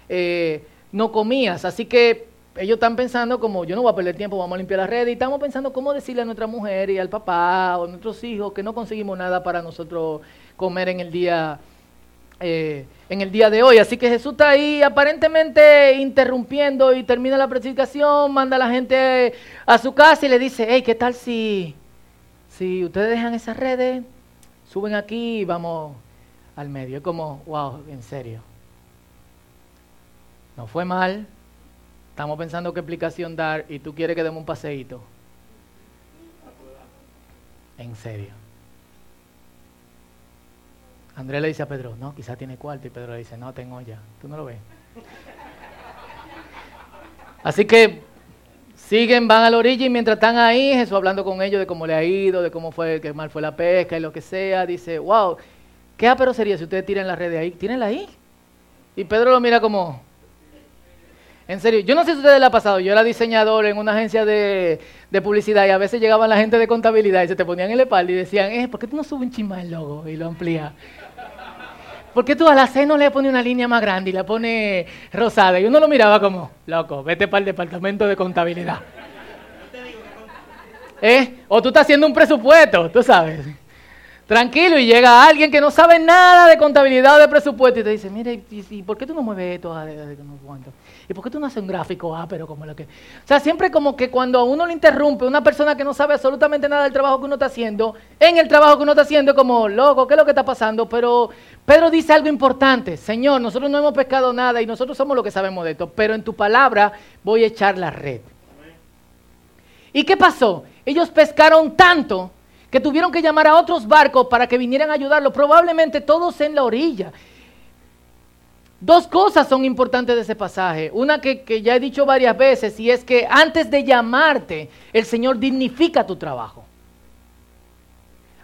eh, no comías. Así que ellos están pensando como, yo no voy a perder tiempo, vamos a limpiar la red. Y estamos pensando cómo decirle a nuestra mujer y al papá o a nuestros hijos que no conseguimos nada para nosotros comer en el día eh, en el día de hoy. Así que Jesús está ahí aparentemente interrumpiendo y termina la predicación, manda a la gente a su casa y le dice, hey, ¿qué tal si, si ustedes dejan esas redes, suben aquí y vamos al medio? Es como, wow, en serio. No fue mal. Estamos pensando qué explicación dar y tú quieres que demos un paseíto. En serio. Andrés le dice a Pedro, no, quizá tiene cuarto. Y Pedro le dice, no, tengo ya. ¿Tú no lo ves? Así que siguen, van a la orilla y mientras están ahí, Jesús hablando con ellos de cómo le ha ido, de cómo fue, que mal fue la pesca y lo que sea, dice, wow, qué apero sería si ustedes tiran la red de ahí. Tírenla ahí. Y Pedro lo mira como, en serio, yo no sé si ustedes le ha pasado, yo era diseñador en una agencia de, publicidad y a veces llegaban la gente de contabilidad y se te ponían en el espalda y decían, eh, ¿por qué tú no subes un chisma el logo y lo amplías? ¿Por qué tú a la C no le pones una línea más grande y la pones rosada? Y uno lo miraba como, loco, vete para el departamento de contabilidad. ¿Eh? O tú estás haciendo un presupuesto, tú sabes. Tranquilo, y llega alguien que no sabe nada de contabilidad o de presupuesto y te dice, mire, ¿y, por qué tú no mueves esto? ¿Y por qué tú no haces un gráfico? Ah, pero como lo que... O sea, siempre como que cuando uno le interrumpe una persona que no sabe absolutamente nada del trabajo que uno está haciendo, en el trabajo que uno está haciendo, como, loco, ¿qué es lo que está pasando? Pero Pedro dice algo importante, Señor, nosotros no hemos pescado nada y nosotros somos los que sabemos de esto, pero en tu palabra voy a echar la red. ¿Y qué pasó? Ellos pescaron tanto que tuvieron que llamar a otros barcos para que vinieran a ayudarlo, probablemente todos en la orilla. Dos cosas son importantes de ese pasaje. Una que, ya he dicho varias veces y es que antes de llamarte, el Señor dignifica tu trabajo.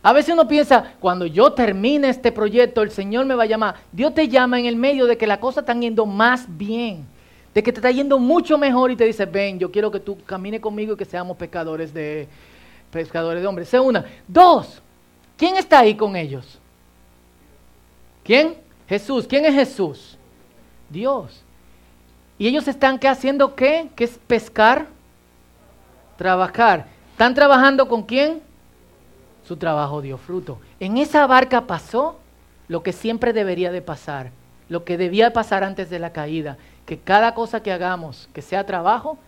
A veces uno piensa, cuando yo termine este proyecto, el Señor me va a llamar. Dios te llama en el medio de que la cosa está yendo más bien, de que te está yendo mucho mejor y te dice, ven, yo quiero que tú camines conmigo y que seamos pecadores de, pescadores de hombres. Sea una. Dos, ¿quién está ahí con ellos? ¿Quién? Jesús. ¿Quién es Jesús? Dios. ¿Y ellos están qué haciendo qué? ¿Qué es pescar? Trabajar. ¿Están trabajando con quién? Su trabajo dio fruto. En esa barca pasó lo que siempre debería de pasar, lo que debía pasar antes de la caída, que cada cosa que hagamos, que sea trabajo,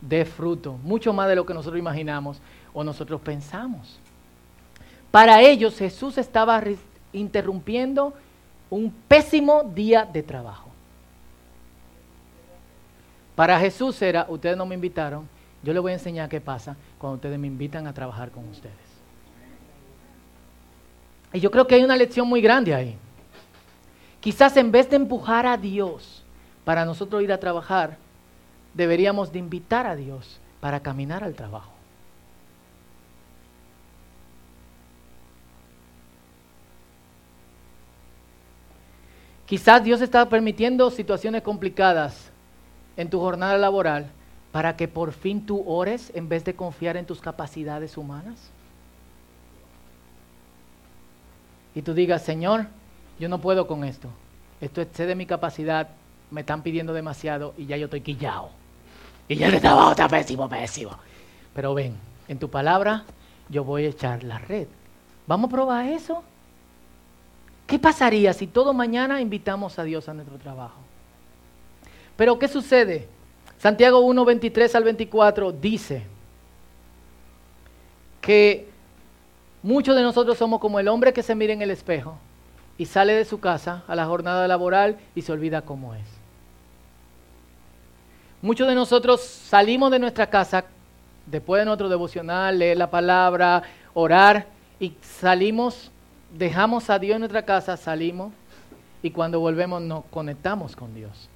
dé fruto, mucho más de lo que nosotros imaginamos o nosotros pensamos. Para ellos Jesús estaba interrumpiendo un pésimo día de trabajo. Para Jesús era, ustedes no me invitaron, yo les voy a enseñar qué pasa cuando ustedes me invitan a trabajar con ustedes. Y yo creo que hay una lección muy grande ahí. Quizás en vez de empujar a Dios para nosotros ir a trabajar, deberíamos de invitar a Dios para caminar al trabajo. Quizás Dios está permitiendo situaciones complicadas en tu jornada laboral para que por fin tú ores en vez de confiar en tus capacidades humanas. Y tú digas, Señor, yo no puedo con esto. Esto excede mi capacidad, me están pidiendo demasiado y ya yo estoy quillado. Y ya el trabajo está pésimo, pésimo. Pero ven, en tu palabra yo voy a echar la red. ¿Vamos a probar eso? ¿Qué pasaría si todo mañana invitamos a Dios a nuestro trabajo? Pero ¿qué sucede? Santiago 1, 23 al 24 dice que muchos de nosotros somos como el hombre que se mira en el espejo y sale de su casa a la jornada laboral y se olvida cómo es. Muchos de nosotros salimos de nuestra casa después de nuestro devocional, leer la palabra, orar y salimos dejamos a Dios en nuestra casa, salimos y cuando volvemos nos conectamos con Dios.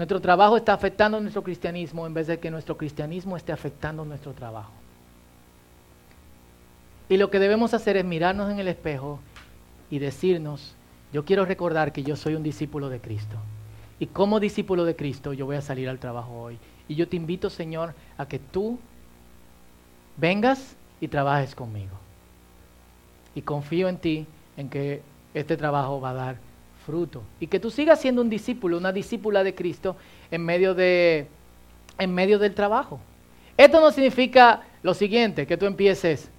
Nuestro trabajo está afectando nuestro cristianismo en vez de que nuestro cristianismo esté afectando nuestro trabajo. Y lo que debemos hacer es mirarnos en el espejo y decirnos, yo quiero recordar que yo soy un discípulo de Cristo. Y como discípulo de Cristo yo voy a salir al trabajo hoy. Y yo te invito, Señor, a que tú vengas y trabajes conmigo y confío en ti, en que este trabajo va a dar fruto. Y que tú sigas siendo un discípulo, una discípula de Cristo en medio, de, en medio del trabajo. Esto no significa lo siguiente, que tú empieces,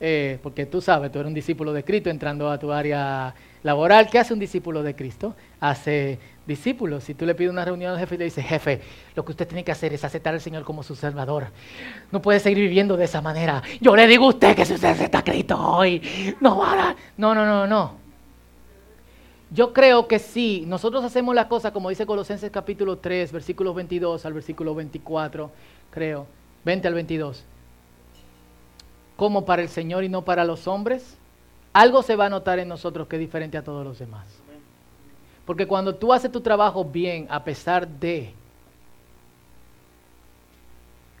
eh, porque tú sabes, tú eres un discípulo de Cristo entrando a tu área laboral. ¿Qué hace un discípulo de Cristo? Hace discípulos. Si tú le pides una reunión al jefe y le dices, jefe, lo que usted tiene que hacer es aceptar al Señor como su Salvador. No puede seguir viviendo de esa manera. Yo le digo a usted que si usted acepta a Cristo hoy, no va a... No, no, no, no. Yo creo que sí, nosotros hacemos la cosa como dice Colosenses capítulo 3, versículos 22 al versículo 24, creo, 20 al 22. Como para el Señor y no para los hombres, algo se va a notar en nosotros que es diferente a todos los demás. Porque cuando tú haces tu trabajo bien, a pesar de,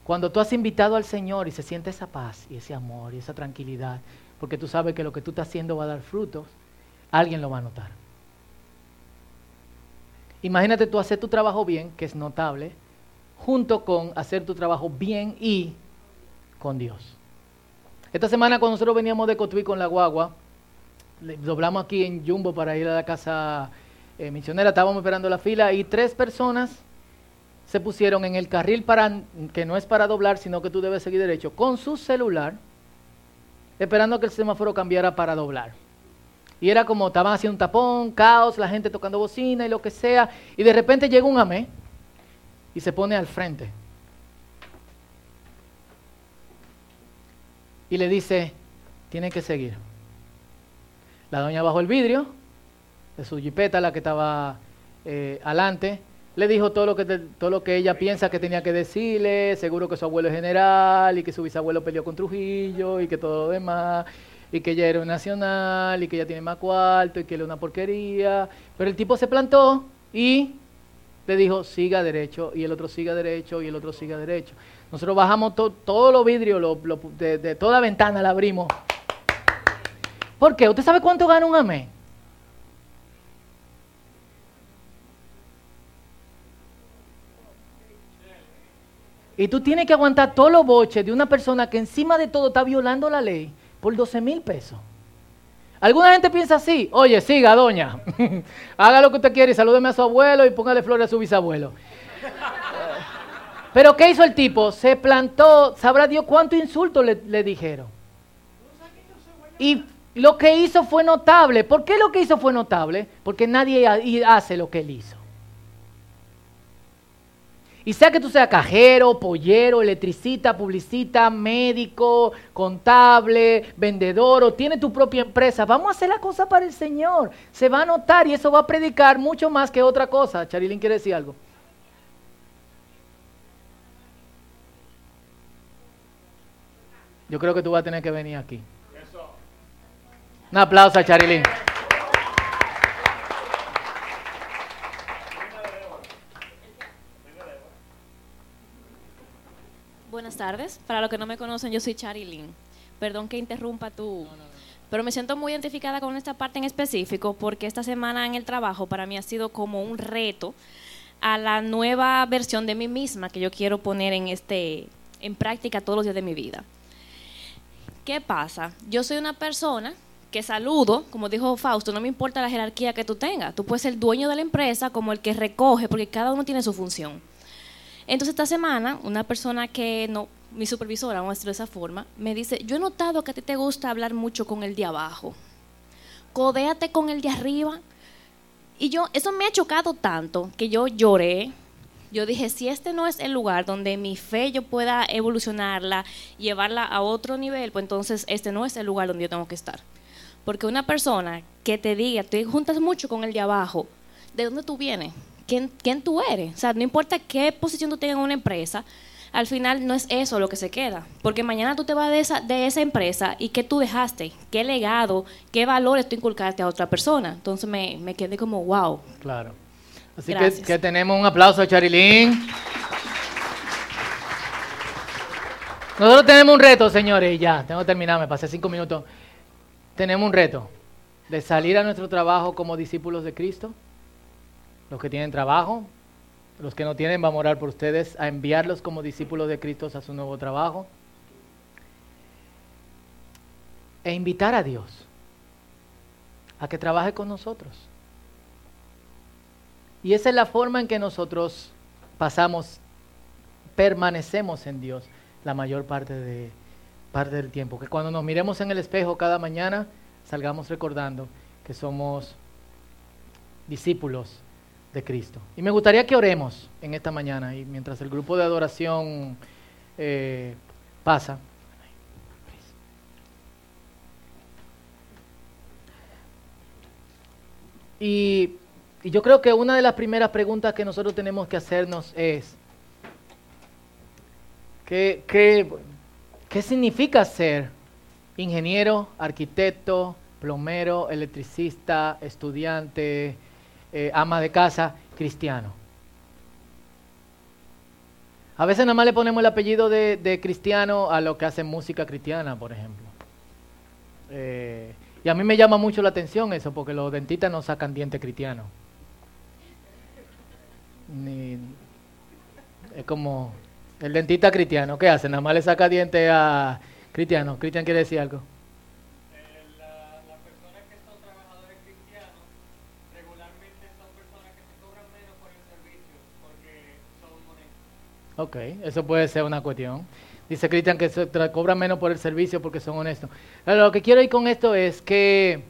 cuando tú has invitado al Señor y se siente esa paz y ese amor y esa tranquilidad, porque tú sabes que lo que tú estás haciendo va a dar frutos, alguien lo va a notar. Imagínate tú hacer tu trabajo bien, que es notable, junto con hacer tu trabajo bien y con Dios. Esta semana cuando nosotros veníamos de Cotuí con la guagua, doblamos aquí en Jumbo para ir a la casa eh, misionera, estábamos esperando la fila y tres personas se pusieron en el carril para, que no es para doblar, sino que tú debes seguir derecho, con su celular, esperando que el semáforo cambiara para doblar. Y era como, estaban haciendo un tapón, caos, la gente tocando bocina y lo que sea, y de repente llega un amé y se pone al frente. Y le dice, tiene que seguir. La doña bajó el vidrio, de su jipeta, la que estaba eh, adelante, le dijo todo lo, que todo lo que ella piensa que tenía que decirle, seguro que su abuelo es general y que su bisabuelo peleó con Trujillo y que todo lo demás, y que ella era un nacional y que ella tiene más cuarto y que es una porquería. Pero el tipo se plantó y le dijo, siga derecho, y el otro siga derecho, y el otro siga derecho. Nosotros bajamos todos los vidrios, de, de, toda ventana la abrimos. ¿Por qué? ¿Usted sabe cuánto gana un amén? Y tú tienes que aguantar todos los boches de una persona que encima de todo está violando la ley por 12 mil pesos. Alguna gente piensa así, oye, siga, doña, [laughs] haga lo que usted quiere y salúdeme a su abuelo y póngale flores a su bisabuelo. Pero ¿qué hizo el tipo? Se plantó, sabrá Dios cuánto insulto le, le dijeron. Y lo que hizo fue notable. ¿Por qué lo que hizo fue notable? Porque nadie hace lo que él hizo. Y sea que tú seas cajero, pollero, electricista, publicista, médico, contable, vendedor o tiene tu propia empresa, vamos a hacer la cosa para el Señor. Se va a notar y eso va a predicar mucho más que otra cosa. Charilín quiere decir algo. Yo creo que tú vas a tener que venir aquí. Un aplauso a Charilín. Buenas tardes. Para los que no me conocen, yo soy Charilyn. Perdón que interrumpa tu... Pero me siento muy identificada con esta parte en específico porque esta semana en el trabajo para mí ha sido como un reto a la nueva versión de mí misma que yo quiero poner en, este, en práctica todos los días de mi vida. ¿Qué pasa? Yo soy una persona que saludo, como dijo Fausto, no me importa la jerarquía que tú tengas. Tú puedes ser dueño de la empresa como el que recoge, porque cada uno tiene su función. Entonces esta semana, una persona que no, mi supervisora, vamos a decirlo de esa forma, me dice, yo he notado que a ti te gusta hablar mucho con el de abajo. Codéate con el de arriba. Y yo, eso me ha chocado tanto que yo lloré. Yo dije, si este no es el lugar donde mi fe yo pueda evolucionarla, llevarla a otro nivel, pues entonces este no es el lugar donde yo tengo que estar. Porque una persona que te diga, te juntas mucho con el de abajo, ¿de dónde tú vienes? ¿Quién, quién tú eres? O sea, no importa qué posición tú tengas en una empresa, al final no es eso lo que se queda. Porque mañana tú te vas de esa, de esa empresa y qué tú dejaste, qué legado, qué valores tú inculcaste a otra persona. Entonces me, me quedé como, wow. Claro. Así que, que, tenemos un aplauso a Charilín. Nosotros tenemos un reto, señores, y ya, tengo que terminar, me pasé cinco minutos tenemos un reto de salir a nuestro trabajo como discípulos de Cristo. Los que tienen trabajo, los que no tienen, vamos a orar por ustedes, a enviarlos como discípulos de Cristo a su nuevo trabajo. E invitar a Dios a que trabaje con nosotros. Y esa es la forma en que nosotros pasamos, permanecemos en Dios la mayor parte de, parte del tiempo. Que cuando nos miremos en el espejo cada mañana, salgamos recordando que somos discípulos de Cristo. Y me gustaría que oremos en esta mañana y mientras el grupo de adoración eh, pasa. Y, y, yo creo que una de las primeras preguntas que nosotros tenemos que hacernos es, ¿qué, qué, ¿Qué significa ser ingeniero, arquitecto, plomero, electricista, estudiante, eh, ama de casa, cristiano? A veces nada más le ponemos el apellido de, cristiano a lo que hace música cristiana, por ejemplo. Eh, y a mí me llama mucho la atención eso, porque los dentistas no sacan dientes cristianos. es como el dentista cristiano, ¿qué hace? Nada más le saca diente a cristiano. Cristian quiere decir algo. Ok, eso puede ser una cuestión. Dice Cristian que se cobran menos por el servicio porque son honestos. Pero lo que quiero ir con esto es que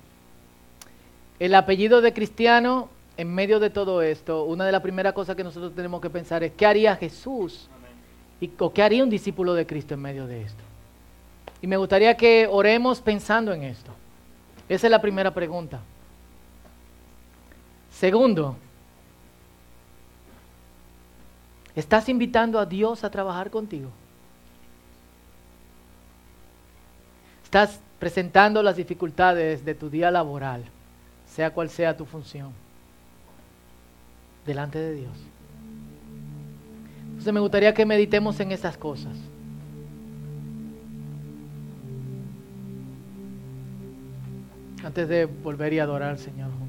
el apellido de cristiano, en medio de todo esto, una de las primeras cosas que nosotros tenemos que pensar es, ¿qué haría Jesús? ¿Y, ¿O qué haría un discípulo de Cristo en medio de esto? Y me gustaría que oremos pensando en esto. Esa es la primera pregunta. Segundo, ¿estás invitando a Dios a trabajar contigo? ¿Estás presentando las dificultades de tu día laboral, sea cual sea tu función, delante de Dios? Entonces me gustaría que meditemos en esas cosas. Antes de volver y adorar al Señor.